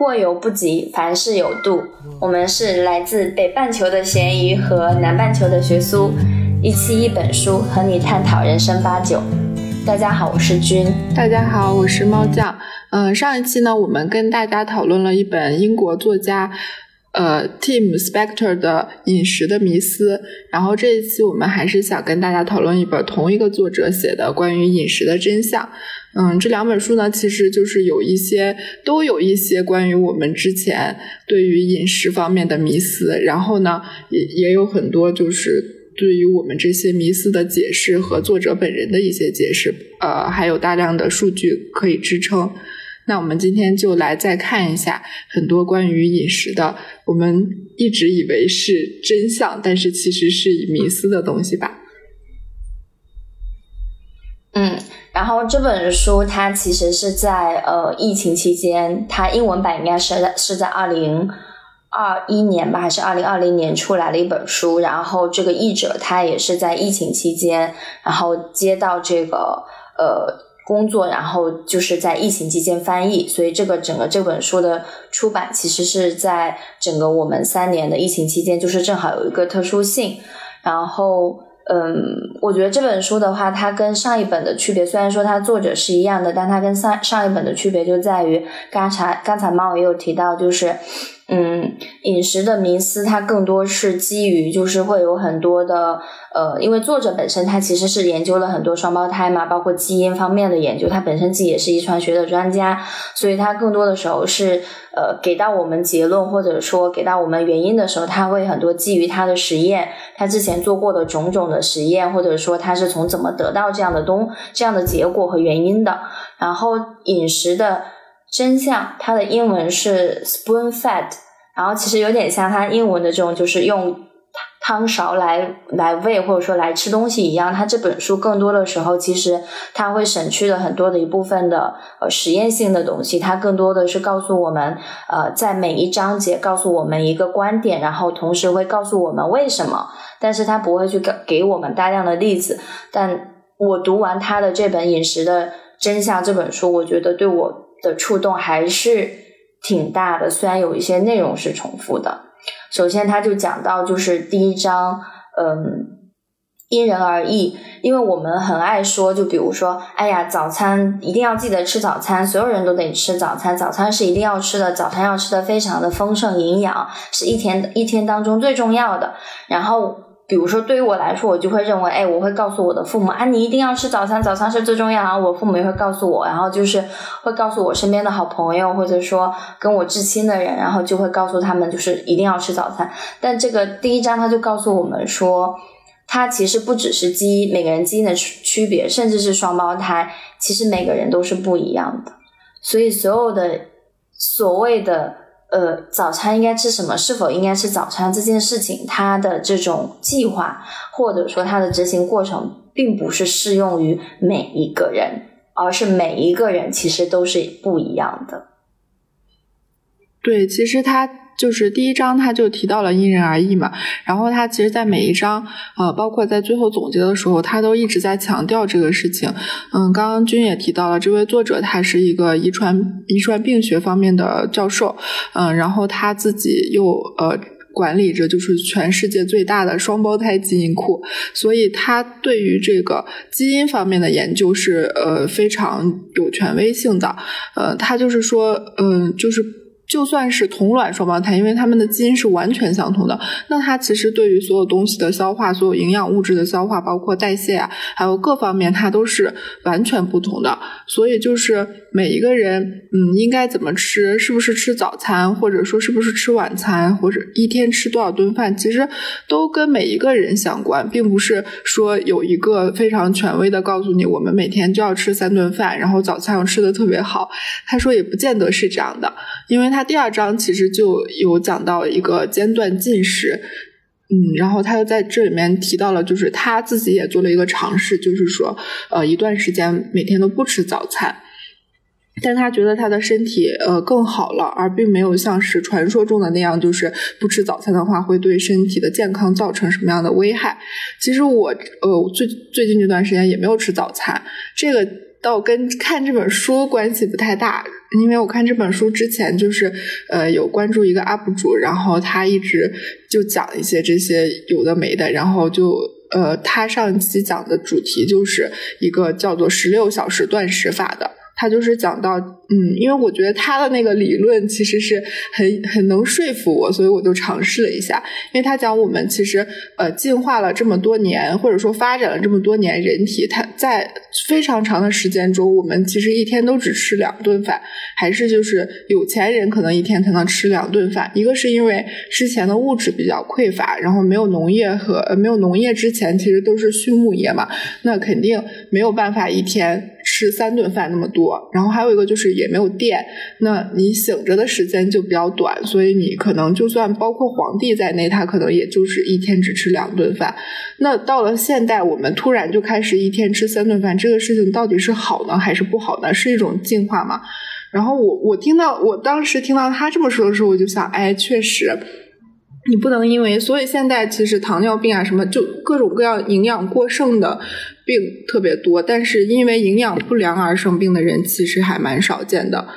过犹不及，凡事有度。我们是来自北半球的咸鱼和南半球的学苏，一期一本书和你探讨人生八九。大家好，我是君。大家好，我是猫酱。嗯，上一期呢，我们跟大家讨论了一本英国作家。呃，Tim Spector 的《饮食的迷思》，然后这一期我们还是想跟大家讨论一本同一个作者写的关于饮食的真相。嗯，这两本书呢，其实就是有一些都有一些关于我们之前对于饮食方面的迷思，然后呢，也也有很多就是对于我们这些迷思的解释和作者本人的一些解释，呃，还有大量的数据可以支撑。那我们今天就来再看一下很多关于饮食的，我们一直以为是真相，但是其实是以迷思的东西吧。嗯，然后这本书它其实是在呃疫情期间，它英文版应该是在是在二零二一年吧，还是二零二零年出来的一本书。然后这个译者他也是在疫情期间，然后接到这个呃。工作，然后就是在疫情期间翻译，所以这个整个这本书的出版其实是在整个我们三年的疫情期间，就是正好有一个特殊性。然后，嗯，我觉得这本书的话，它跟上一本的区别，虽然说它作者是一样的，但它跟上上一本的区别就在于，刚才刚才猫也有提到，就是。嗯，饮食的迷思它更多是基于，就是会有很多的，呃，因为作者本身他其实是研究了很多双胞胎嘛，包括基因方面的研究，他本身自己也是遗传学的专家，所以他更多的时候是，呃，给到我们结论或者说给到我们原因的时候，他会很多基于他的实验，他之前做过的种种的实验，或者说他是从怎么得到这样的东这样的结果和原因的，然后饮食的。真相，它的英文是 spoon fed，然后其实有点像它英文的这种，就是用汤勺来来喂或者说来吃东西一样。它这本书更多的时候，其实它会省去了很多的一部分的呃实验性的东西，它更多的是告诉我们，呃，在每一章节告诉我们一个观点，然后同时会告诉我们为什么，但是它不会去给给我们大量的例子。但我读完他的这本《饮食的真相》这本书，我觉得对我。的触动还是挺大的，虽然有一些内容是重复的。首先，他就讲到，就是第一章，嗯，因人而异，因为我们很爱说，就比如说，哎呀，早餐一定要记得吃早餐，所有人都得吃早餐，早餐是一定要吃的，早餐要吃的非常的丰盛营养，是一天一天当中最重要的。然后。比如说，对于我来说，我就会认为，哎，我会告诉我的父母，啊，你一定要吃早餐，早餐是最重要。然后我父母也会告诉我，然后就是会告诉我身边的好朋友，或者说跟我至亲的人，然后就会告诉他们，就是一定要吃早餐。但这个第一章他就告诉我们说，它其实不只是基因，每个人基因的区区别，甚至是双胞胎，其实每个人都是不一样的。所以所有的所谓的。呃，早餐应该吃什么？是否应该吃早餐这件事情，它的这种计划或者说它的执行过程，并不是适用于每一个人，而是每一个人其实都是不一样的。对，其实它。就是第一章，他就提到了因人而异嘛。然后他其实，在每一章，呃，包括在最后总结的时候，他都一直在强调这个事情。嗯，刚刚君也提到了，这位作者他是一个遗传遗传病学方面的教授，嗯，然后他自己又呃管理着就是全世界最大的双胞胎基因库，所以他对于这个基因方面的研究是呃非常有权威性的。呃，他就是说，嗯，就是。就算是同卵双胞胎，因为他们的基因是完全相同的，那它其实对于所有东西的消化、所有营养物质的消化，包括代谢啊，还有各方面，它都是完全不同的。所以就是每一个人，嗯，应该怎么吃，是不是吃早餐，或者说是不是吃晚餐，或者一天吃多少顿饭，其实都跟每一个人相关，并不是说有一个非常权威的告诉你，我们每天就要吃三顿饭，然后早餐要吃的特别好。他说也不见得是这样的，因为他。他第二章其实就有讲到一个间断进食，嗯，然后他又在这里面提到了，就是他自己也做了一个尝试，就是说，呃，一段时间每天都不吃早餐，但他觉得他的身体呃更好了，而并没有像是传说中的那样，就是不吃早餐的话会对身体的健康造成什么样的危害。其实我呃最最近这段时间也没有吃早餐，这个。倒跟看这本书关系不太大，因为我看这本书之前就是呃有关注一个 UP 主，然后他一直就讲一些这些有的没的，然后就呃他上期讲的主题就是一个叫做十六小时断食法的。他就是讲到，嗯，因为我觉得他的那个理论其实是很很能说服我，所以我就尝试了一下。因为他讲我们其实呃进化了这么多年，或者说发展了这么多年，人体它在非常长的时间中，我们其实一天都只吃两顿饭，还是就是有钱人可能一天才能吃两顿饭。一个是因为之前的物质比较匮乏，然后没有农业和呃没有农业之前，其实都是畜牧业嘛，那肯定没有办法一天。吃三顿饭那么多，然后还有一个就是也没有电，那你醒着的时间就比较短，所以你可能就算包括皇帝在内，他可能也就是一天只吃两顿饭。那到了现代，我们突然就开始一天吃三顿饭，这个事情到底是好呢还是不好呢？是一种进化嘛？然后我我听到我当时听到他这么说的时候，我就想，哎，确实。你不能因为，所以现在其实糖尿病啊什么，就各种各样营养过剩的病特别多，但是因为营养不良而生病的人其实还蛮少见的。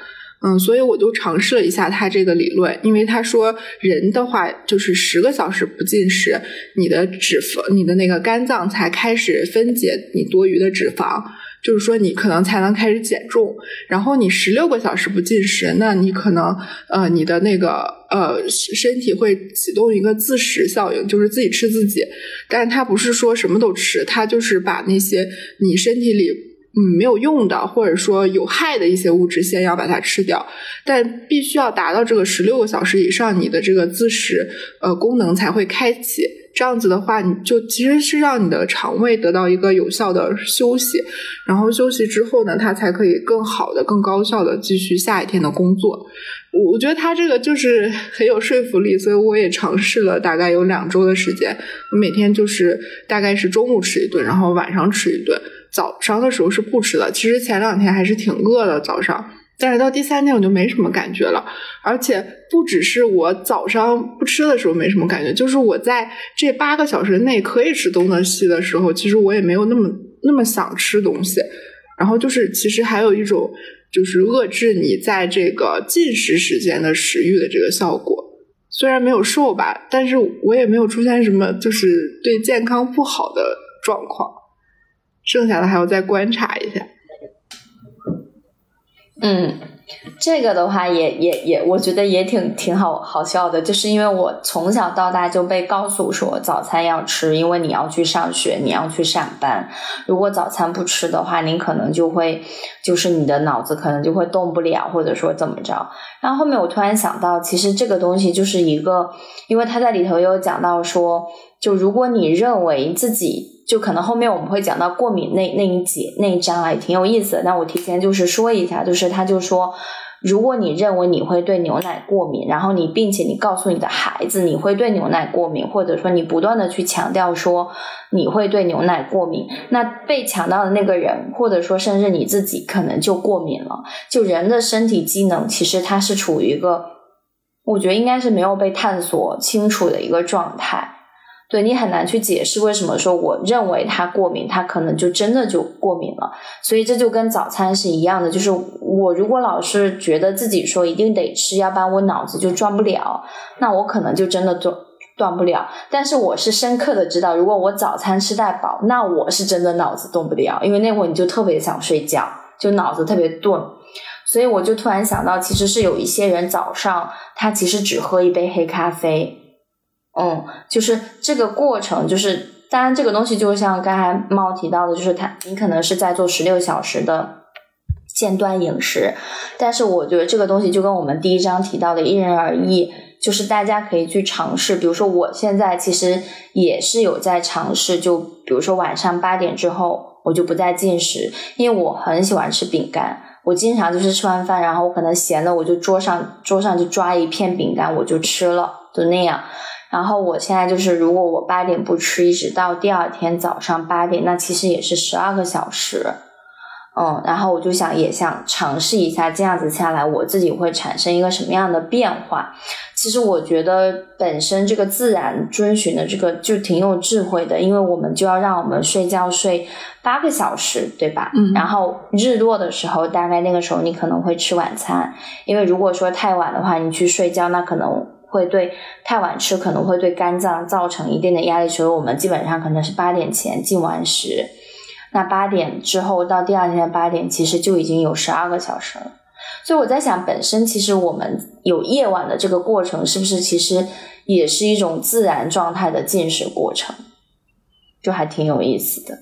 嗯，所以我就尝试了一下他这个理论，因为他说人的话就是十个小时不进食，你的脂肪、你的那个肝脏才开始分解你多余的脂肪。就是说，你可能才能开始减重，然后你十六个小时不进食，那你可能呃，你的那个呃身体会启动一个自食效应，就是自己吃自己。但是它不是说什么都吃，它就是把那些你身体里嗯没有用的或者说有害的一些物质先要把它吃掉，但必须要达到这个十六个小时以上，你的这个自食呃功能才会开启。这样子的话，你就其实是让你的肠胃得到一个有效的休息，然后休息之后呢，它才可以更好的、更高效的继续下一天的工作。我我觉得他这个就是很有说服力，所以我也尝试了大概有两周的时间。我每天就是大概是中午吃一顿，然后晚上吃一顿，早上的时候是不吃的。其实前两天还是挺饿的早上。但是到第三天我就没什么感觉了，而且不只是我早上不吃的时候没什么感觉，就是我在这八个小时内可以吃东的西的时候，其实我也没有那么那么想吃东西。然后就是其实还有一种就是遏制你在这个进食时间的食欲的这个效果。虽然没有瘦吧，但是我也没有出现什么就是对健康不好的状况。剩下的还要再观察一下。嗯，这个的话也也也，我觉得也挺挺好好笑的，就是因为我从小到大就被告诉说早餐要吃，因为你要去上学，你要去上班，如果早餐不吃的话，你可能就会就是你的脑子可能就会动不了，或者说怎么着。然后后面我突然想到，其实这个东西就是一个，因为他在里头有讲到说，就如果你认为自己。就可能后面我们会讲到过敏那那一节那一章啊，也挺有意思的。那我提前就是说一下，就是他就说，如果你认为你会对牛奶过敏，然后你并且你告诉你的孩子你会对牛奶过敏，或者说你不断的去强调说你会对牛奶过敏，那被强调的那个人，或者说甚至你自己可能就过敏了。就人的身体机能其实它是处于一个，我觉得应该是没有被探索清楚的一个状态。对你很难去解释为什么说我认为他过敏，他可能就真的就过敏了。所以这就跟早餐是一样的，就是我如果老是觉得自己说一定得吃，要不然我脑子就转不了，那我可能就真的断断不了。但是我是深刻的知道，如果我早餐吃太饱，那我是真的脑子动不了，因为那会儿你就特别想睡觉，就脑子特别钝。所以我就突然想到，其实是有一些人早上他其实只喝一杯黑咖啡。嗯，就是这个过程，就是当然这个东西就像刚才猫提到的，就是它你可能是在做十六小时的间断饮食，但是我觉得这个东西就跟我们第一章提到的因人而异，就是大家可以去尝试。比如说我现在其实也是有在尝试，就比如说晚上八点之后我就不再进食，因为我很喜欢吃饼干，我经常就是吃完饭，然后我可能闲了，我就桌上桌上就抓一片饼干我就吃了，就那样。然后我现在就是，如果我八点不吃，一直到第二天早上八点，那其实也是十二个小时。嗯，然后我就想也想尝试一下，这样子下来我自己会产生一个什么样的变化？其实我觉得本身这个自然遵循的这个就挺有智慧的，因为我们就要让我们睡觉睡八个小时，对吧？嗯。然后日落的时候，大概那个时候你可能会吃晚餐，因为如果说太晚的话，你去睡觉，那可能会对太晚吃可能会对肝脏造成一定的压力，所以我们基本上可能是八点前进完食。那八点之后到第二天的八点，其实就已经有十二个小时了。所以我在想，本身其实我们有夜晚的这个过程，是不是其实也是一种自然状态的进食过程？就还挺有意思的。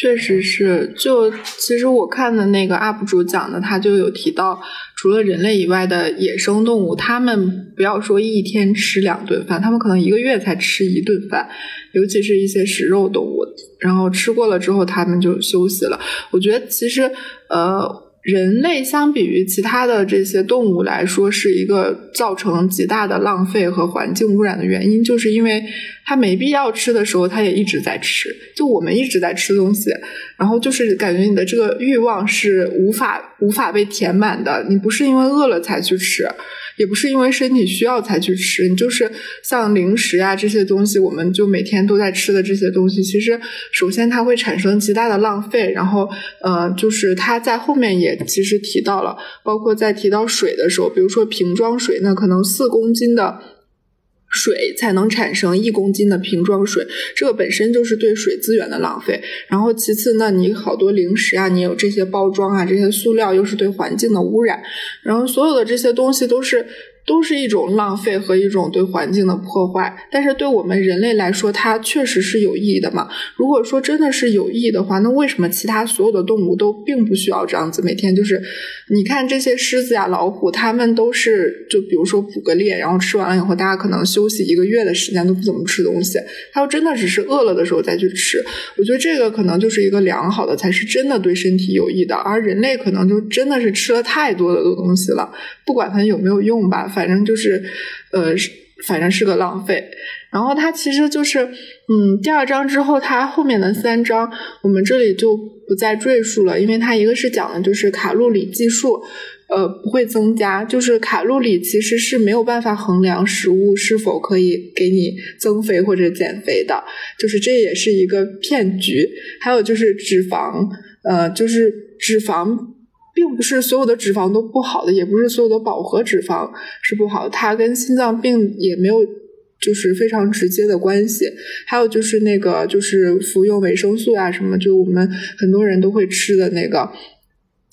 确实是，就其实我看的那个 UP 主讲的，他就有提到，除了人类以外的野生动物，他们不要说一天吃两顿饭，他们可能一个月才吃一顿饭，尤其是一些食肉动物，然后吃过了之后，他们就休息了。我觉得其实，呃。人类相比于其他的这些动物来说，是一个造成极大的浪费和环境污染的原因，就是因为它没必要吃的时候，它也一直在吃。就我们一直在吃东西，然后就是感觉你的这个欲望是无法无法被填满的，你不是因为饿了才去吃。也不是因为身体需要才去吃，你就是像零食啊这些东西，我们就每天都在吃的这些东西，其实首先它会产生极大的浪费，然后呃，就是它在后面也其实提到了，包括在提到水的时候，比如说瓶装水，那可能四公斤的。水才能产生一公斤的瓶装水，这个本身就是对水资源的浪费。然后其次呢，你好多零食啊，你有这些包装啊，这些塑料又是对环境的污染。然后所有的这些东西都是。都是一种浪费和一种对环境的破坏，但是对我们人类来说，它确实是有意义的嘛？如果说真的是有意义的话，那为什么其他所有的动物都并不需要这样子每天就是？你看这些狮子呀、老虎，它们都是就比如说捕个猎，然后吃完了以后，大家可能休息一个月的时间都不怎么吃东西，它要真的只是饿了的时候再去吃。我觉得这个可能就是一个良好的，才是真的对身体有益的。而人类可能就真的是吃了太多的东西了，不管它有没有用吧。反正就是，呃，反正是个浪费。然后它其实就是，嗯，第二章之后，它后面的三章我们这里就不再赘述了，因为它一个是讲的就是卡路里计数，呃，不会增加，就是卡路里其实是没有办法衡量食物是否可以给你增肥或者减肥的，就是这也是一个骗局。还有就是脂肪，呃，就是脂肪。并不是所有的脂肪都不好的，也不是所有的饱和脂肪是不好的，它跟心脏病也没有就是非常直接的关系。还有就是那个就是服用维生素啊什么，就我们很多人都会吃的那个，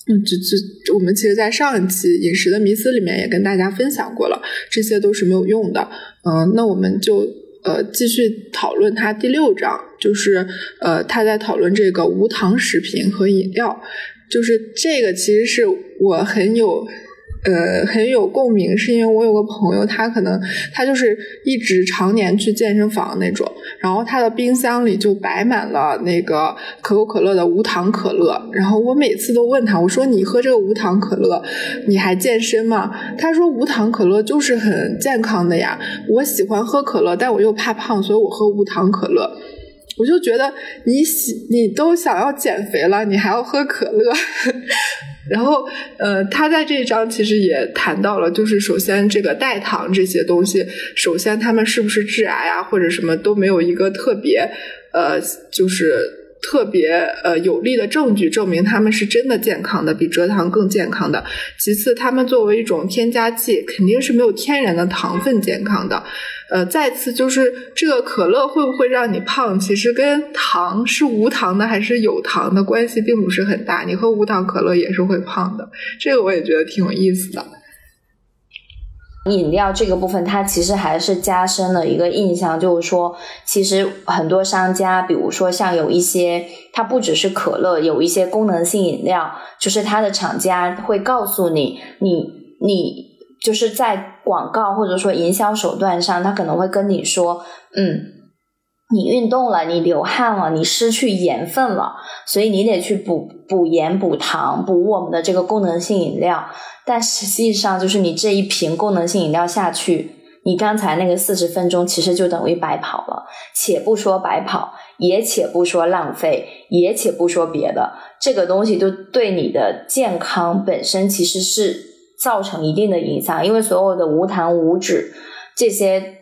嗯，就就我们其实，在上一期饮食的迷思里面也跟大家分享过了，这些都是没有用的。嗯，那我们就呃继续讨论它第六章，就是呃他在讨论这个无糖食品和饮料。就是这个，其实是我很有，呃，很有共鸣，是因为我有个朋友，他可能他就是一直常年去健身房那种，然后他的冰箱里就摆满了那个可口可乐的无糖可乐，然后我每次都问他，我说你喝这个无糖可乐，你还健身吗？他说无糖可乐就是很健康的呀，我喜欢喝可乐，但我又怕胖，所以我喝无糖可乐。我就觉得你喜你都想要减肥了，你还要喝可乐，然后呃，他在这一章其实也谈到了，就是首先这个代糖这些东西，首先他们是不是致癌啊，或者什么都没有一个特别呃，就是特别呃有力的证据证明他们是真的健康的，比蔗糖更健康的。其次，他们作为一种添加剂，肯定是没有天然的糖分健康的。呃，再次就是这个可乐会不会让你胖？其实跟糖是无糖的还是有糖的关系并不是很大。你喝无糖可乐也是会胖的，这个我也觉得挺有意思的。饮料这个部分，它其实还是加深了一个印象，就是说，其实很多商家，比如说像有一些，它不只是可乐，有一些功能性饮料，就是它的厂家会告诉你，你你。就是在广告或者说营销手段上，他可能会跟你说：“嗯，你运动了，你流汗了，你失去盐分了，所以你得去补补盐、补糖、补我们的这个功能性饮料。”但实际上，就是你这一瓶功能性饮料下去，你刚才那个四十分钟其实就等于白跑了。且不说白跑，也且不说浪费，也且不说别的，这个东西都对你的健康本身其实是造成一定的影响，因为所有的无糖无脂这些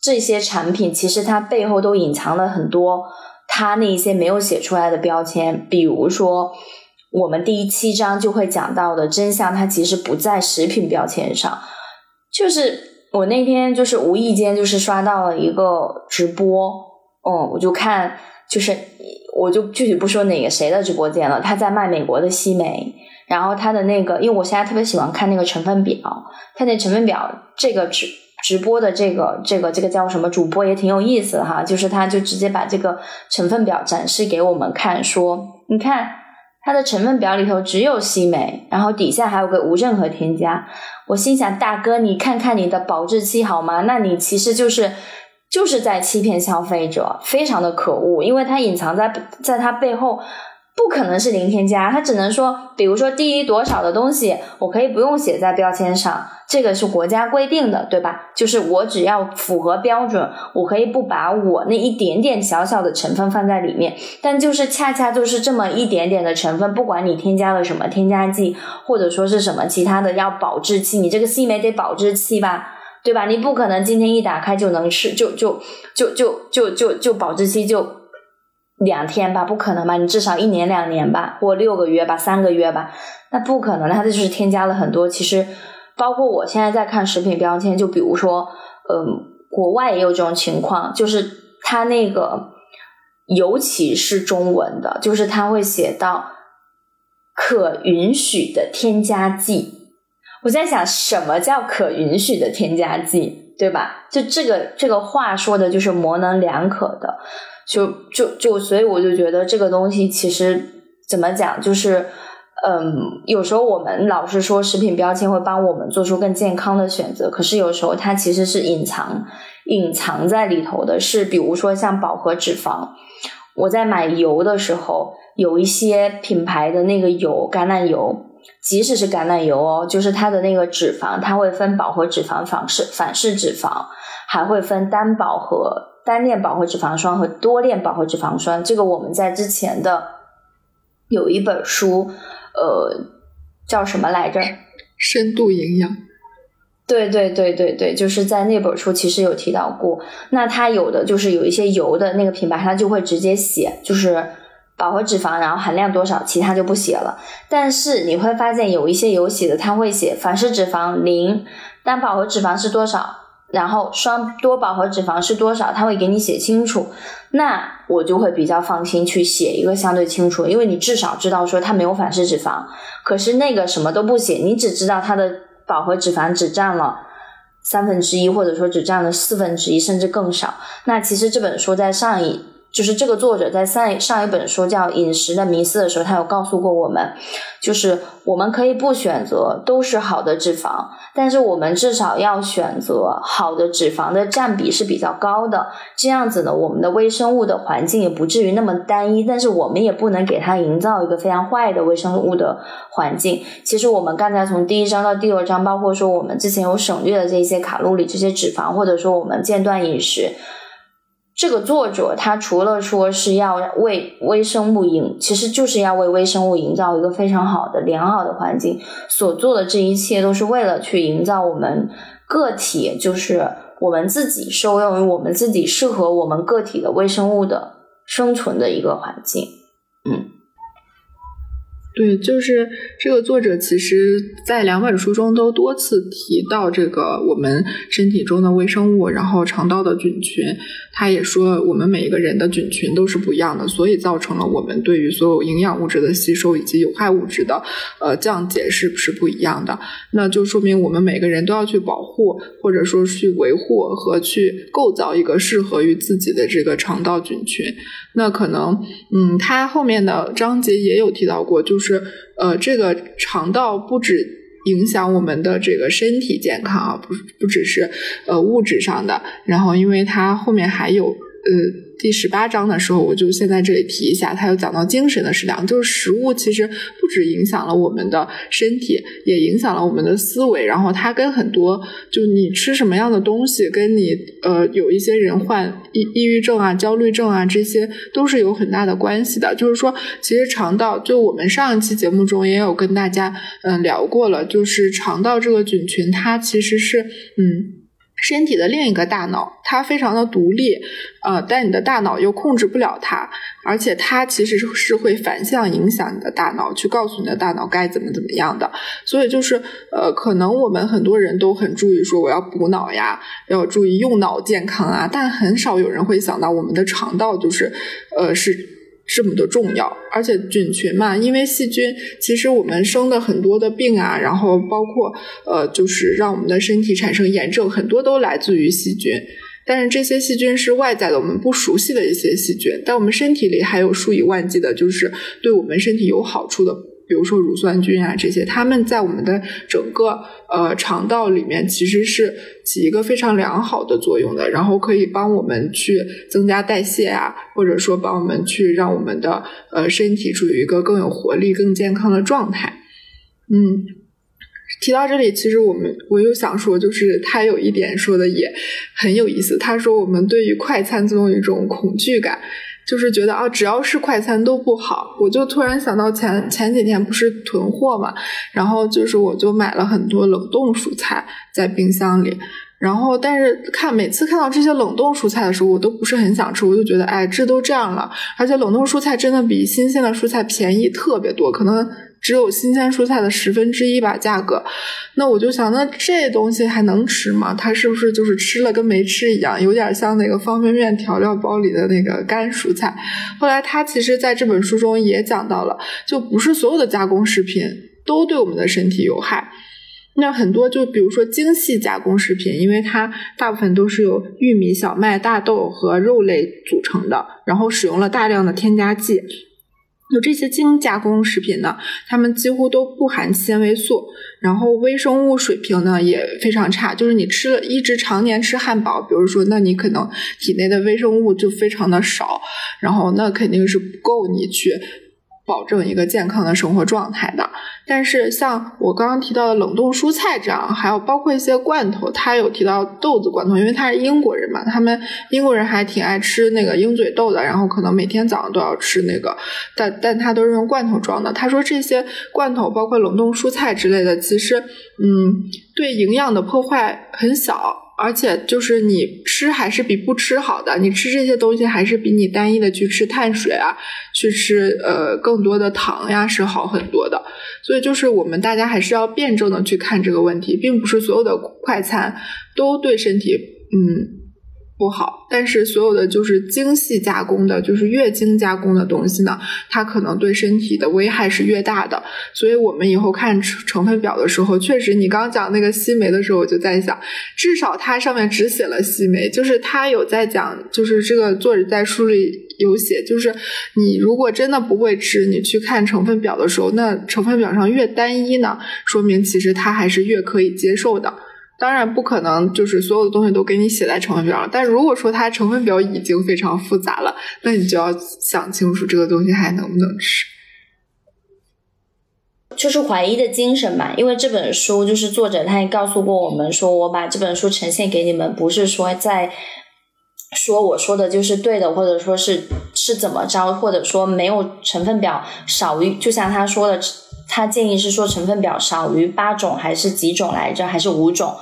这些产品，其实它背后都隐藏了很多它那一些没有写出来的标签，比如说。我们第七章就会讲到的真相，它其实不在食品标签上。就是我那天就是无意间就是刷到了一个直播，嗯，我就看，就是我就具体不说哪个谁的直播间了，他在卖美国的西梅，然后他的那个，因为我现在特别喜欢看那个成分表，他那成分表这个直 直播的这个这个这个叫什么主播也挺有意思的哈，就是他就直接把这个成分表展示给我们看，说你看。它的成分表里头只有西梅，然后底下还有个无任何添加。我心想，大哥，你看看你的保质期好吗？那你其实就是就是在欺骗消费者，非常的可恶，因为它隐藏在在它背后。不可能是零添加，它只能说，比如说低于多少的东西，我可以不用写在标签上，这个是国家规定的，对吧？就是我只要符合标准，我可以不把我那一点点小小的成分放在里面，但就是恰恰就是这么一点点的成分，不管你添加了什么添加剂，或者说是什么其他的要保质期，你这个西梅得保质期吧，对吧？你不可能今天一打开就能吃，就就就就就就就保质期就。两天吧，不可能吧？你至少一年两年吧，或六个月吧，三个月吧，那不可能。它就是添加了很多。其实，包括我现在在看食品标签，就比如说，嗯，国外也有这种情况，就是它那个，尤其是中文的，就是它会写到可允许的添加剂。我在想，什么叫可允许的添加剂，对吧？就这个这个话说的就是模棱两可的。就就就，所以我就觉得这个东西其实怎么讲，就是，嗯，有时候我们老是说食品标签会帮我们做出更健康的选择，可是有时候它其实是隐藏隐藏在里头的。是比如说像饱和脂肪，我在买油的时候，有一些品牌的那个油，橄榄油，即使是橄榄油哦，就是它的那个脂肪，它会分饱和脂肪、反式反式脂肪，还会分单饱和。单链饱和脂肪酸和多链饱和脂肪酸，这个我们在之前的有一本书，呃，叫什么来着？深度营养。对对对对对，就是在那本书其实有提到过。那它有的就是有一些油的那个品牌，它就会直接写，就是饱和脂肪，然后含量多少，其他就不写了。但是你会发现有一些油写的，它会写反式脂肪零，但饱和脂肪是多少？然后双多饱和脂肪是多少？他会给你写清楚，那我就会比较放心去写一个相对清楚，因为你至少知道说它没有反式脂肪。可是那个什么都不写，你只知道它的饱和脂肪只占了三分之一，或者说只占了四分之一，甚至更少。那其实这本书在上一。就是这个作者在上上一本书叫《饮食的迷思》的时候，他有告诉过我们，就是我们可以不选择都是好的脂肪，但是我们至少要选择好的脂肪的占比是比较高的，这样子呢，我们的微生物的环境也不至于那么单一，但是我们也不能给它营造一个非常坏的微生物的环境。其实我们刚才从第一章到第二章，包括说我们之前有省略的这些卡路里、这些脂肪，或者说我们间断饮食。这个作者他除了说是要为微生物营，其实就是要为微生物营造一个非常好的良好的环境，所做的这一切都是为了去营造我们个体，就是我们自己受用于我们自己适合我们个体的微生物的生存的一个环境，嗯。对，就是这个作者，其实在两本书中都多次提到这个我们身体中的微生物，然后肠道的菌群。他也说，我们每一个人的菌群都是不一样的，所以造成了我们对于所有营养物质的吸收以及有害物质的呃降解是不是不一样的？那就说明我们每个人都要去保护，或者说去维护和去构造一个适合于自己的这个肠道菌群。那可能，嗯，他后面的章节也有提到过，就是。呃，这个肠道不止影响我们的这个身体健康啊，不不只是呃物质上的。然后，因为它后面还有呃。第十八章的时候，我就先在这里提一下，他有讲到精神的食粮，就是食物其实不止影响了我们的身体，也影响了我们的思维。然后它跟很多，就你吃什么样的东西，跟你呃有一些人患抑抑郁症啊、焦虑症啊，这些都是有很大的关系的。就是说，其实肠道，就我们上一期节目中也有跟大家嗯聊过了，就是肠道这个菌群，它其实是嗯。身体的另一个大脑，它非常的独立，呃，但你的大脑又控制不了它，而且它其实是会反向影响你的大脑，去告诉你的大脑该怎么怎么样的。所以就是，呃，可能我们很多人都很注意说我要补脑呀，要注意用脑健康啊，但很少有人会想到我们的肠道就是，呃，是。这么的重要，而且菌群嘛，因为细菌，其实我们生的很多的病啊，然后包括呃，就是让我们的身体产生炎症，很多都来自于细菌。但是这些细菌是外在的，我们不熟悉的一些细菌，但我们身体里还有数以万计的，就是对我们身体有好处的。比如说乳酸菌啊，这些它们在我们的整个呃肠道里面其实是起一个非常良好的作用的，然后可以帮我们去增加代谢啊，或者说帮我们去让我们的呃身体处于一个更有活力、更健康的状态。嗯，提到这里，其实我们我又想说，就是他有一点说的也很有意思，他说我们对于快餐总有一种恐惧感。就是觉得啊，只要是快餐都不好，我就突然想到前前几天不是囤货嘛，然后就是我就买了很多冷冻蔬菜在冰箱里，然后但是看每次看到这些冷冻蔬菜的时候，我都不是很想吃，我就觉得哎，这都这样了，而且冷冻蔬菜真的比新鲜的蔬菜便宜特别多，可能。只有新鲜蔬菜的十分之一吧，价格。那我就想，那这东西还能吃吗？它是不是就是吃了跟没吃一样？有点像那个方便面调料包里的那个干蔬菜。后来他其实在这本书中也讲到了，就不是所有的加工食品都对我们的身体有害。那很多就比如说精细加工食品，因为它大部分都是由玉米、小麦、大豆和肉类组成的，然后使用了大量的添加剂。有这些精加工食品呢，它们几乎都不含纤维素，然后微生物水平呢也非常差。就是你吃了一直常年吃汉堡，比如说，那你可能体内的微生物就非常的少，然后那肯定是不够你去。保证一个健康的生活状态的，但是像我刚刚提到的冷冻蔬菜这样，还有包括一些罐头，他有提到豆子罐头，因为他是英国人嘛，他们英国人还挺爱吃那个鹰嘴豆的，然后可能每天早上都要吃那个，但但他都是用罐头装的。他说这些罐头包括冷冻蔬菜之类的，其实嗯，对营养的破坏很小。而且就是你吃还是比不吃好的，你吃这些东西还是比你单一的去吃碳水啊，去吃呃更多的糖呀是好很多的。所以就是我们大家还是要辩证的去看这个问题，并不是所有的快餐都对身体嗯。不好，但是所有的就是精细加工的，就是越精加工的东西呢，它可能对身体的危害是越大的。所以我们以后看成成分表的时候，确实，你刚讲那个西梅的时候，我就在想，至少它上面只写了西梅，就是它有在讲，就是这个作者在书里有写，就是你如果真的不会吃，你去看成分表的时候，那成分表上越单一呢，说明其实它还是越可以接受的。当然不可能，就是所有的东西都给你写在成分表上。但如果说它成分表已经非常复杂了，那你就要想清楚这个东西还能不能吃。就是怀疑的精神嘛，因为这本书就是作者他也告诉过我们说，我把这本书呈现给你们，不是说在说我说的就是对的，或者说是是怎么着，或者说没有成分表少于，就像他说的。他建议是说成分表少于八种还是几种来着？还是五种？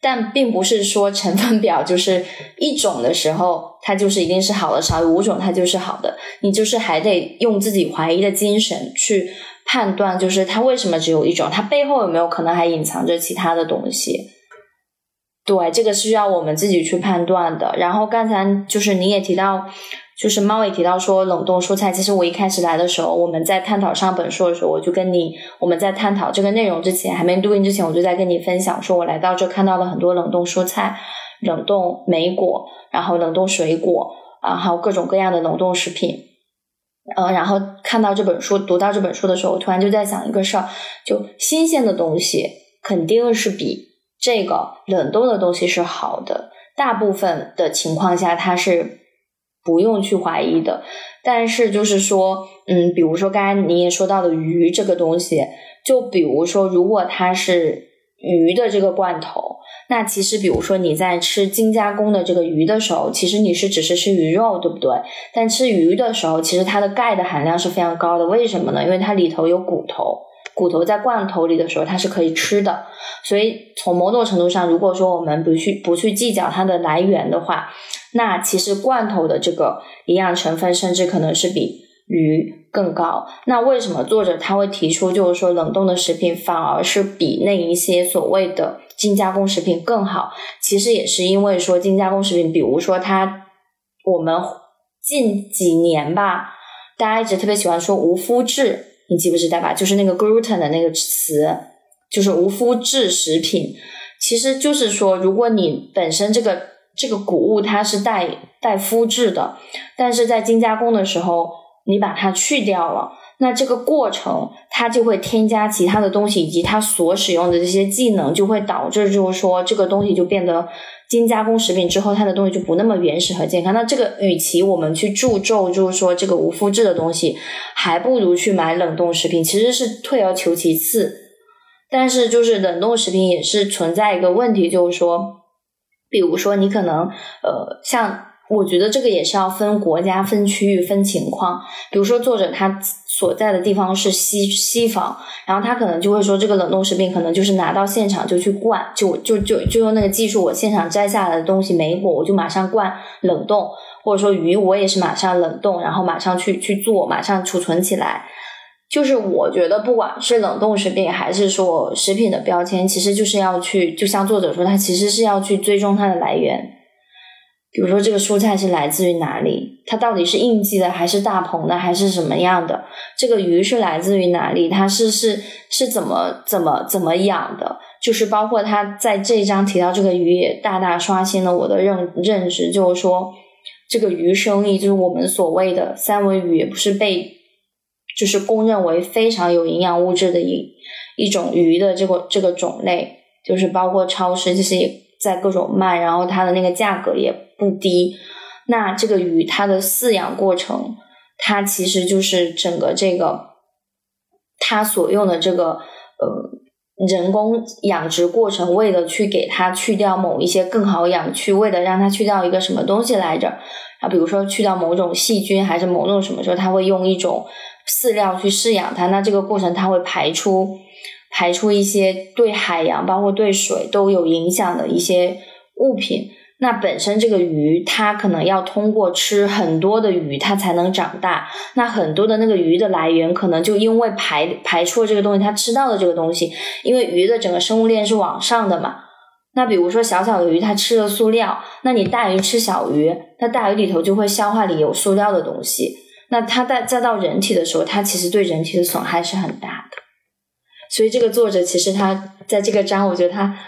但并不是说成分表就是一种的时候，它就是一定是好的；少于五种，它就是好的。你就是还得用自己怀疑的精神去判断，就是它为什么只有一种？它背后有没有可能还隐藏着其他的东西？对，这个是需要我们自己去判断的。然后刚才就是你也提到。就是猫也提到说冷冻蔬菜，其实我一开始来的时候，我们在探讨上本书的时候，我就跟你我们在探讨这个内容之前，还没录音之前，我就在跟你分享，说我来到这看到了很多冷冻蔬菜、冷冻莓果，然后冷冻水果啊，还有各种各样的冷冻食品。呃，然后看到这本书，读到这本书的时候，我突然就在想一个事儿，就新鲜的东西肯定是比这个冷冻的东西是好的，大部分的情况下它是。不用去怀疑的。但是就是说，嗯，比如说刚才你也说到的鱼这个东西，就比如说如果它是鱼的这个罐头。那其实，比如说你在吃精加工的这个鱼的时候，其实你是只是吃鱼肉，对不对？但吃鱼的时候，其实它的钙的含量是非常高的。为什么呢？因为它里头有骨头，骨头在罐头里的时候它是可以吃的。所以从某种程度上，如果说我们不去不去计较它的来源的话，那其实罐头的这个营养成分甚至可能是比鱼更高。那为什么作者他会提出，就是说冷冻的食品反而是比那一些所谓的？精加工食品更好，其实也是因为说精加工食品，比如说它，我们近几年吧，大家一直特别喜欢说无麸质，你记不记得吧？就是那个 gluten 的那个词，就是无麸质食品，其实就是说，如果你本身这个这个谷物它是带带麸质的，但是在精加工的时候，你把它去掉了。那这个过程，它就会添加其他的东西，以及它所使用的这些技能，就会导致就是说这个东西就变得精加工食品之后，它的东西就不那么原始和健康。那这个与其我们去注重就是说这个无麸质的东西，还不如去买冷冻食品，其实是退而求其次。但是就是冷冻食品也是存在一个问题，就是说，比如说你可能呃像。我觉得这个也是要分国家、分区域、分情况。比如说，作者他所在的地方是西西方，然后他可能就会说，这个冷冻食品可能就是拿到现场就去灌，就就就就用那个技术，我现场摘下来的东西没果，我就马上灌冷冻，或者说鱼我也是马上冷冻，然后马上去去做，马上储存起来。就是我觉得，不管是冷冻食品还是说食品的标签，其实就是要去，就像作者说，他其实是要去追踪它的来源。比如说，这个蔬菜是来自于哪里？它到底是应季的，还是大棚的，还是什么样的？这个鱼是来自于哪里？它是是是怎么怎么怎么养的？就是包括他在这一章提到这个鱼，也大大刷新了我的认认识。就是说，这个鱼生意，就是我们所谓的三文鱼，也不是被就是公认为非常有营养物质的一一种鱼的这个这个种类，就是包括超市这些。在各种卖，然后它的那个价格也不低。那这个鱼它的饲养过程，它其实就是整个这个它所用的这个呃人工养殖过程，为了去给它去掉某一些更好养去，为了让它去掉一个什么东西来着？啊，比如说去掉某种细菌，还是某种什么时候，它会用一种饲料去饲养它。那这个过程它会排出。排出一些对海洋，包括对水都有影响的一些物品。那本身这个鱼，它可能要通过吃很多的鱼，它才能长大。那很多的那个鱼的来源，可能就因为排排出了这个东西，它吃到的这个东西，因为鱼的整个生物链是往上的嘛。那比如说小小的鱼，它吃了塑料，那你大鱼吃小鱼，那大鱼里头就会消化里有塑料的东西。那它再再到人体的时候，它其实对人体的损害是很大的。所以这个作者其实他在这个章，我觉得他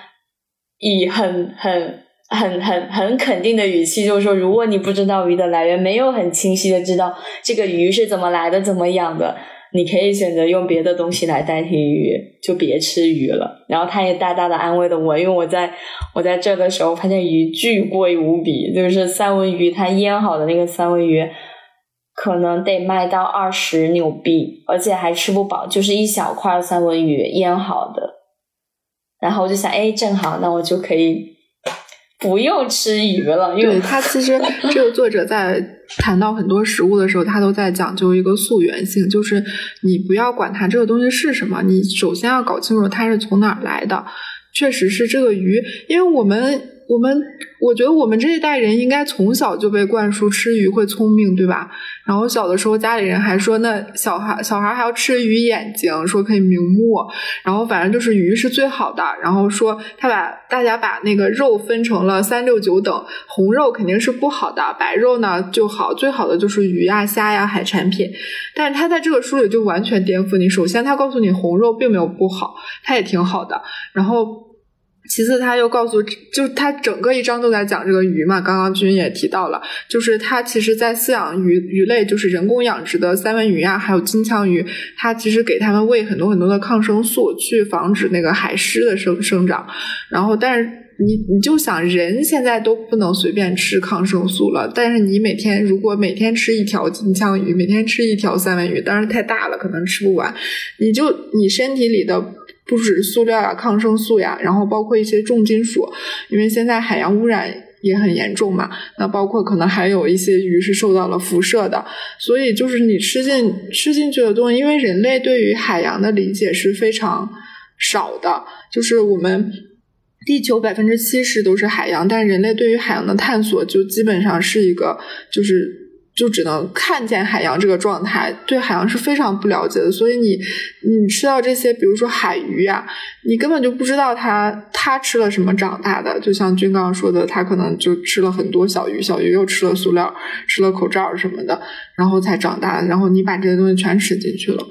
以很很很很很肯定的语气，就是说，如果你不知道鱼的来源，没有很清晰的知道这个鱼是怎么来的、怎么养的，你可以选择用别的东西来代替鱼，就别吃鱼了。然后他也大大的安慰了我，因为我在我在这的时候发现鱼巨贵无比，就是三文鱼，它腌好的那个三文鱼。可能得卖到二十纽币，而且还吃不饱，就是一小块三文鱼腌好的。然后我就想，哎，正好，那我就可以不用吃鱼了。因为他其实 这个作者在谈到很多食物的时候，他都在讲究一个溯源性，就是你不要管它这个东西是什么，你首先要搞清楚它是从哪儿来的。确实是这个鱼，因为我们。我们我觉得我们这一代人应该从小就被灌输吃鱼会聪明，对吧？然后小的时候家里人还说，那小孩小孩还要吃鱼眼睛，说可以明目。然后反正就是鱼是最好的。然后说他把大家把那个肉分成了三六九等，红肉肯定是不好的，白肉呢就好，最好的就是鱼呀、虾呀、海产品。但是他在这个书里就完全颠覆你。首先他告诉你红肉并没有不好，它也挺好的。然后。其次，他又告诉，就他整个一章都在讲这个鱼嘛。刚刚君也提到了，就是他其实，在饲养鱼鱼类，就是人工养殖的三文鱼啊，还有金枪鱼，他其实给他们喂很多很多的抗生素，去防止那个海狮的生生长。然后，但是你你就想人现在都不能随便吃抗生素了，但是你每天如果每天吃一条金枪鱼，每天吃一条三文鱼，当然太大了，可能吃不完。你就你身体里的不止塑料呀、抗生素呀，然后包括一些重金属，因为现在海洋污染也很严重嘛。那包括可能还有一些鱼是受到了辐射的，所以就是你吃进吃进去的东西，因为人类对于海洋的理解是非常少的，就是我们。地球百分之七十都是海洋，但人类对于海洋的探索就基本上是一个，就是就只能看见海洋这个状态，对海洋是非常不了解的。所以你你吃到这些，比如说海鱼呀，你根本就不知道它它吃了什么长大的。就像君刚说的，它可能就吃了很多小鱼，小鱼又吃了塑料，吃了口罩什么的，然后才长大的。然后你把这些东西全吃进去了。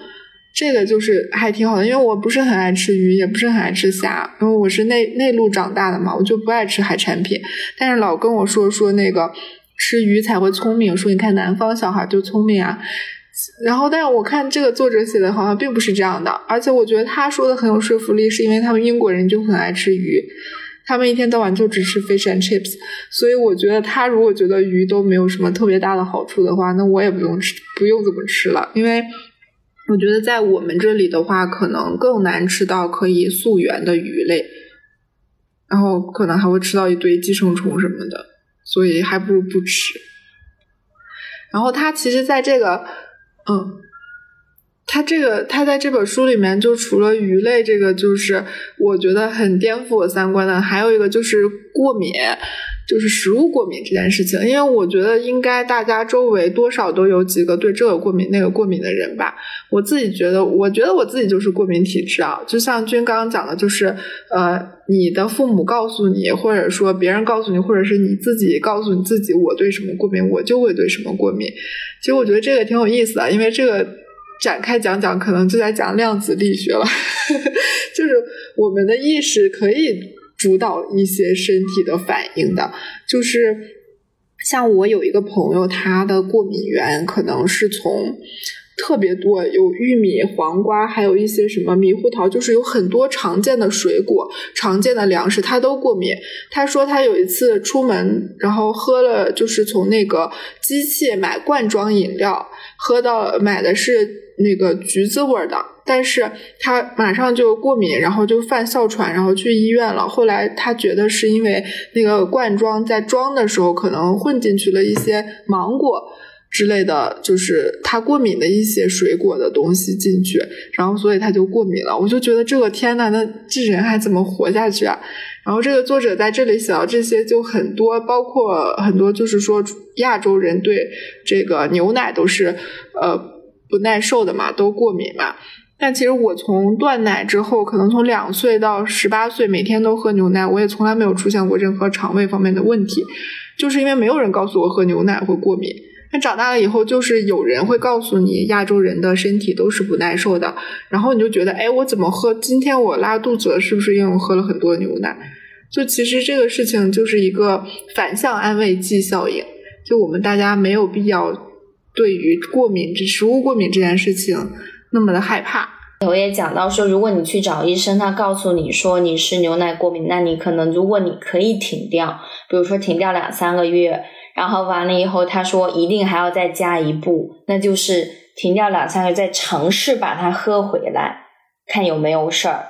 这个就是还挺好的，因为我不是很爱吃鱼，也不是很爱吃虾，因为我是内内陆长大的嘛，我就不爱吃海产品。但是老跟我说说那个吃鱼才会聪明，说你看南方小孩就聪明啊。然后，但是我看这个作者写的好像并不是这样的，而且我觉得他说的很有说服力，是因为他们英国人就很爱吃鱼，他们一天到晚就只吃 fish and chips，所以我觉得他如果觉得鱼都没有什么特别大的好处的话，那我也不用吃，不用怎么吃了，因为。我觉得在我们这里的话，可能更难吃到可以溯源的鱼类，然后可能还会吃到一堆寄生虫什么的，所以还不如不吃。然后他其实在这个，嗯，他这个他在这本书里面，就除了鱼类这个，就是我觉得很颠覆我三观的，还有一个就是过敏。就是食物过敏这件事情，因为我觉得应该大家周围多少都有几个对这个过敏那个过敏的人吧。我自己觉得，我觉得我自己就是过敏体质啊。就像君刚刚讲的，就是呃，你的父母告诉你，或者说别人告诉你，或者是你自己告诉你自己，我对什么过敏，我就会对什么过敏。其实我觉得这个挺有意思的，因为这个展开讲讲，可能就在讲量子力学了，就是我们的意识可以。主导一些身体的反应的，就是像我有一个朋友，他的过敏源可能是从特别多有玉米、黄瓜，还有一些什么猕猴桃，就是有很多常见的水果、常见的粮食，他都过敏。他说他有一次出门，然后喝了，就是从那个机器买罐装饮料，喝到买的是那个橘子味的。但是他马上就过敏，然后就犯哮喘，然后去医院了。后来他觉得是因为那个罐装在装的时候可能混进去了一些芒果之类的，就是他过敏的一些水果的东西进去，然后所以他就过敏了。我就觉得这个天呐，那这人还怎么活下去啊？然后这个作者在这里写到这些就很多，包括很多就是说亚洲人对这个牛奶都是呃不耐受的嘛，都过敏嘛。但其实我从断奶之后，可能从两岁到十八岁，每天都喝牛奶，我也从来没有出现过任何肠胃方面的问题，就是因为没有人告诉我喝牛奶会过敏。那长大了以后，就是有人会告诉你，亚洲人的身体都是不耐受的，然后你就觉得，哎，我怎么喝？今天我拉肚子了，是不是因为我喝了很多牛奶？就其实这个事情就是一个反向安慰剂效应，就我们大家没有必要对于过敏、这食物过敏这件事情。那么的害怕，我也讲到说，如果你去找医生，他告诉你说你是牛奶过敏，那你可能如果你可以停掉，比如说停掉两三个月，然后完了以后，他说一定还要再加一步，那就是停掉两三个月，再尝试把它喝回来，看有没有事儿。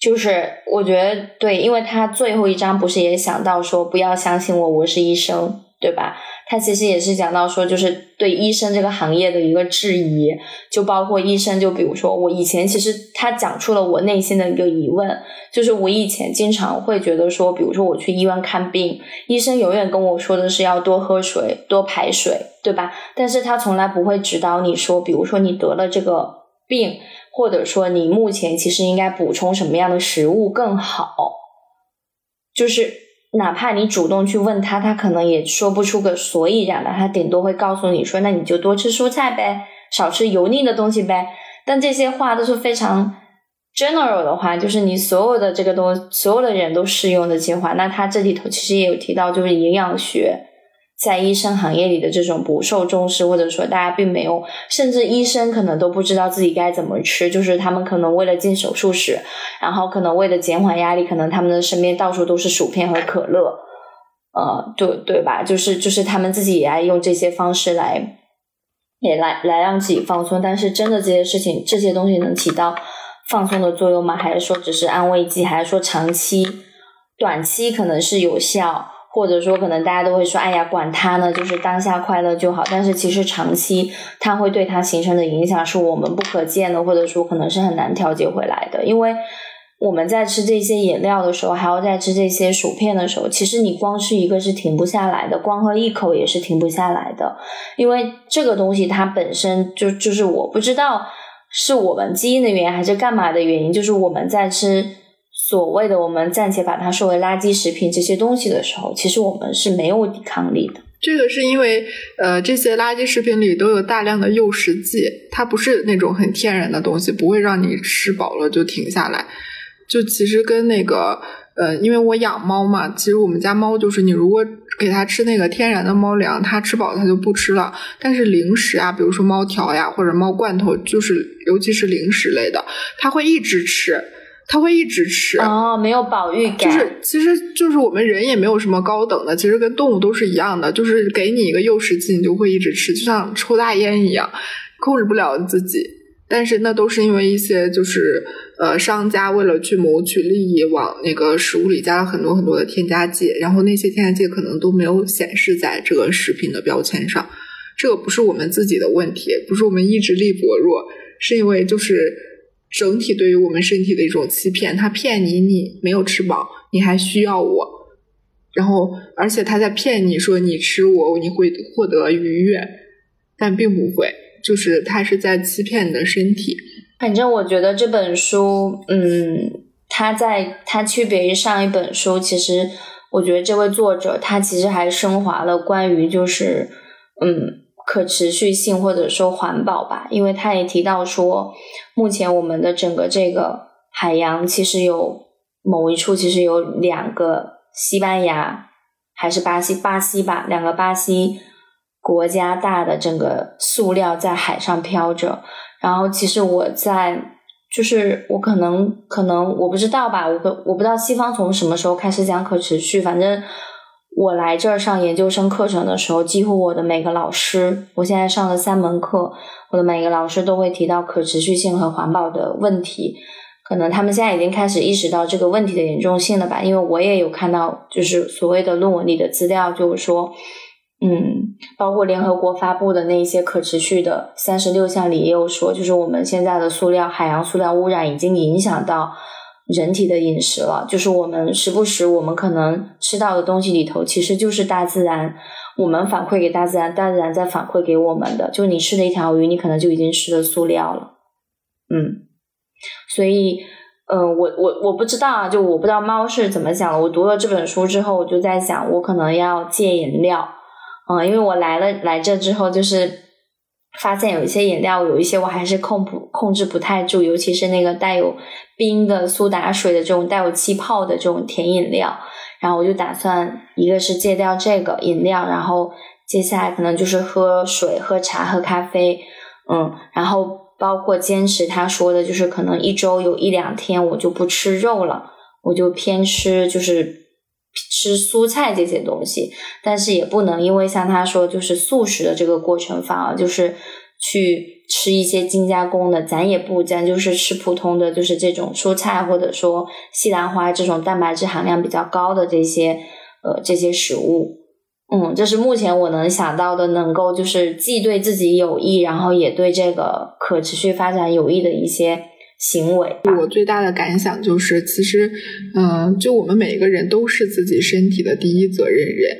就是我觉得对，因为他最后一章不是也想到说，不要相信我，我是医生。对吧？他其实也是讲到说，就是对医生这个行业的一个质疑，就包括医生，就比如说我以前其实他讲出了我内心的一个疑问，就是我以前经常会觉得说，比如说我去医院看病，医生永远跟我说的是要多喝水、多排水，对吧？但是他从来不会指导你说，比如说你得了这个病，或者说你目前其实应该补充什么样的食物更好，就是。哪怕你主动去问他，他可能也说不出个所以然来。他顶多会告诉你说：“那你就多吃蔬菜呗，少吃油腻的东西呗。”但这些话都是非常 general 的话，就是你所有的这个东，所有的人都适用的计划。那他这里头其实也有提到，就是营养学，在医生行业里的这种不受重视，或者说大家并没有，甚至医生可能都不知道自己该怎么吃，就是他们可能为了进手术室，然后可能为了减缓压力，可能他们的身边到处都是薯片和可乐，呃，对对吧？就是就是他们自己也爱用这些方式来，也来来让自己放松。但是真的这些事情，这些东西能起到放松的作用吗？还是说只是安慰剂？还是说长期、短期可能是有效？或者说，可能大家都会说：“哎呀，管他呢，就是当下快乐就好。”但是其实长期它会对它形成的影响是我们不可见的，或者说可能是很难调节回来的。因为我们在吃这些饮料的时候，还要在吃这些薯片的时候，其实你光吃一个是停不下来的，光喝一口也是停不下来的。因为这个东西它本身就就是我不知道是我们基因的原因还是干嘛的原因，就是我们在吃。所谓的我们暂且把它说为垃圾食品这些东西的时候，其实我们是没有抵抗力的。这个是因为，呃，这些垃圾食品里都有大量的诱食剂，它不是那种很天然的东西，不会让你吃饱了就停下来。就其实跟那个，呃，因为我养猫嘛，其实我们家猫就是你如果给它吃那个天然的猫粮，它吃饱它就不吃了。但是零食啊，比如说猫条呀或者猫罐头，就是尤其是零食类的，它会一直吃。它会一直吃哦，没有饱育感。就是，其实就是我们人也没有什么高等的，其实跟动物都是一样的，就是给你一个诱食剂，你就会一直吃，就像抽大烟一样，控制不了自己。但是那都是因为一些就是呃商家为了去谋取利益，往那个食物里加了很多很多的添加剂，然后那些添加剂可能都没有显示在这个食品的标签上。这个不是我们自己的问题，不是我们意志力薄弱，是因为就是。整体对于我们身体的一种欺骗，他骗你你没有吃饱，你还需要我，然后而且他在骗你说你吃我你会获得愉悦，但并不会，就是他是在欺骗你的身体。反正我觉得这本书，嗯，他在他区别于上一本书，其实我觉得这位作者他其实还升华了关于就是嗯。可持续性或者说环保吧，因为他也提到说，目前我们的整个这个海洋其实有某一处其实有两个西班牙还是巴西巴西吧，两个巴西国家大的整个塑料在海上飘着。然后其实我在就是我可能可能我不知道吧，我不我不知道西方从什么时候开始讲可持续，反正。我来这儿上研究生课程的时候，几乎我的每个老师，我现在上了三门课，我的每个老师都会提到可持续性和环保的问题。可能他们现在已经开始意识到这个问题的严重性了吧？因为我也有看到，就是所谓的论文里的资料，就是说，嗯，包括联合国发布的那一些可持续的三十六项里也有说，就是我们现在的塑料海洋塑料污染已经影响到。人体的饮食了，就是我们时不时我们可能吃到的东西里头，其实就是大自然，我们反馈给大自然，大自然在反馈给我们的。就你吃的一条鱼，你可能就已经吃了塑料了，嗯。所以，嗯，我我我不知道啊，就我不知道猫是怎么想的。我读了这本书之后，我就在想，我可能要戒饮料，嗯，因为我来了来这之后，就是。发现有一些饮料，有一些我还是控不控制不太住，尤其是那个带有冰的苏打水的这种带有气泡的这种甜饮料。然后我就打算，一个是戒掉这个饮料，然后接下来可能就是喝水、喝茶、喝咖啡，嗯，然后包括坚持他说的，就是可能一周有一两天我就不吃肉了，我就偏吃就是。吃蔬菜这些东西，但是也不能因为像他说，就是素食的这个过程，反而就是去吃一些精加工的。咱也不，咱就是吃普通的，就是这种蔬菜或者说西兰花这种蛋白质含量比较高的这些呃这些食物。嗯，这是目前我能想到的，能够就是既对自己有益，然后也对这个可持续发展有益的一些。行为，我最大的感想就是，其实，嗯，就我们每一个人都是自己身体的第一责任人。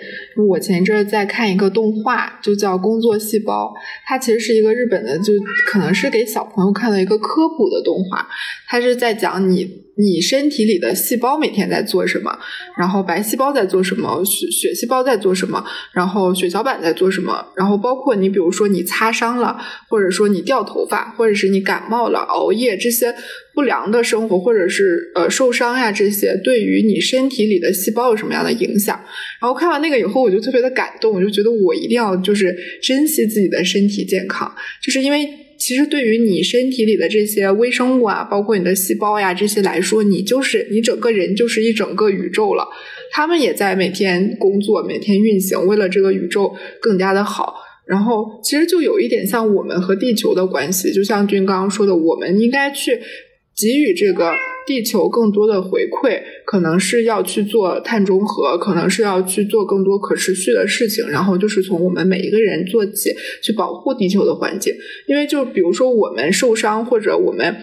我前阵在看一个动画，就叫《工作细胞》，它其实是一个日本的，就可能是给小朋友看的一个科普的动画。它是在讲你你身体里的细胞每天在做什么，然后白细胞在做什么，血血细胞在做什么，然后血小板在做什么，然后包括你比如说你擦伤了，或者说你掉头发，或者是你感冒了、熬夜这些不良的生活，或者是呃受伤呀这些，对于你身体里的细胞有什么样的影响？然后看完那个以后，我就特别的感动，我就觉得我一定要就是珍惜自己的身体健康，就是因为。其实对于你身体里的这些微生物啊，包括你的细胞呀这些来说，你就是你整个人就是一整个宇宙了。他们也在每天工作，每天运行，为了这个宇宙更加的好。然后其实就有一点像我们和地球的关系，就像君刚刚说的，我们应该去给予这个。地球更多的回馈，可能是要去做碳中和，可能是要去做更多可持续的事情，然后就是从我们每一个人做起，去保护地球的环境。因为就比如说我们受伤或者我们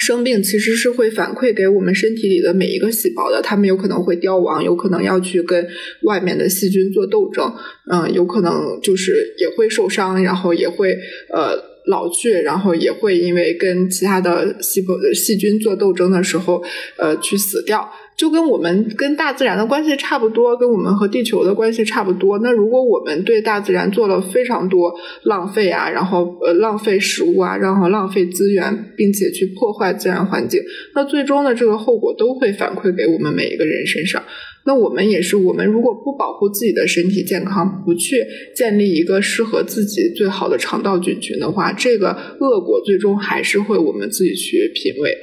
生病，其实是会反馈给我们身体里的每一个细胞的，他们有可能会凋亡，有可能要去跟外面的细菌做斗争，嗯，有可能就是也会受伤，然后也会呃。老去，然后也会因为跟其他的细胞、细菌做斗争的时候，呃，去死掉，就跟我们跟大自然的关系差不多，跟我们和地球的关系差不多。那如果我们对大自然做了非常多浪费啊，然后呃浪费食物啊，然后浪费资源，并且去破坏自然环境，那最终的这个后果都会反馈给我们每一个人身上。那我们也是，我们如果不保护自己的身体健康，不去建立一个适合自己最好的肠道菌群的话，这个恶果最终还是会我们自己去品味。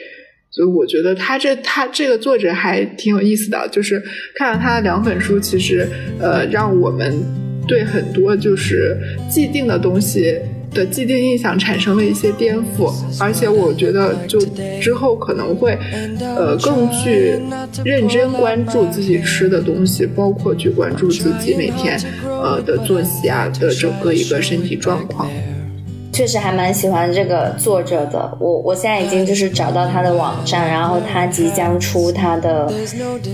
所以我觉得他这他这个作者还挺有意思的，就是看了他的两本书，其实呃，让我们对很多就是既定的东西。的既定印象产生了一些颠覆，而且我觉得就之后可能会，呃，更去认真关注自己吃的东西，包括去关注自己每天呃的作息啊的整个一个身体状况。确实还蛮喜欢这个作者的，我我现在已经就是找到他的网站，然后他即将出他的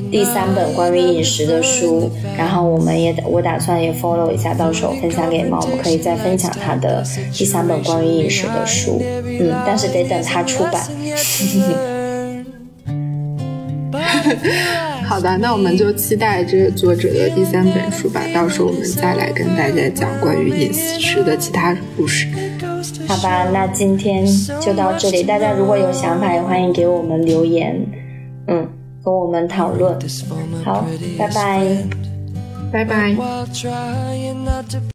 第三本关于饮食的书，然后我们也我打算也 follow 一下，到时候分享给猫，我们可以再分享他的第三本关于饮食的书，嗯，但是得等他出版。好的，那我们就期待这个作者的第三本书吧，到时候我们再来跟大家讲关于饮食的其他故事。好吧，那今天就到这里。大家如果有想法，也欢迎给我们留言，嗯，和我们讨论。好，拜拜，拜拜。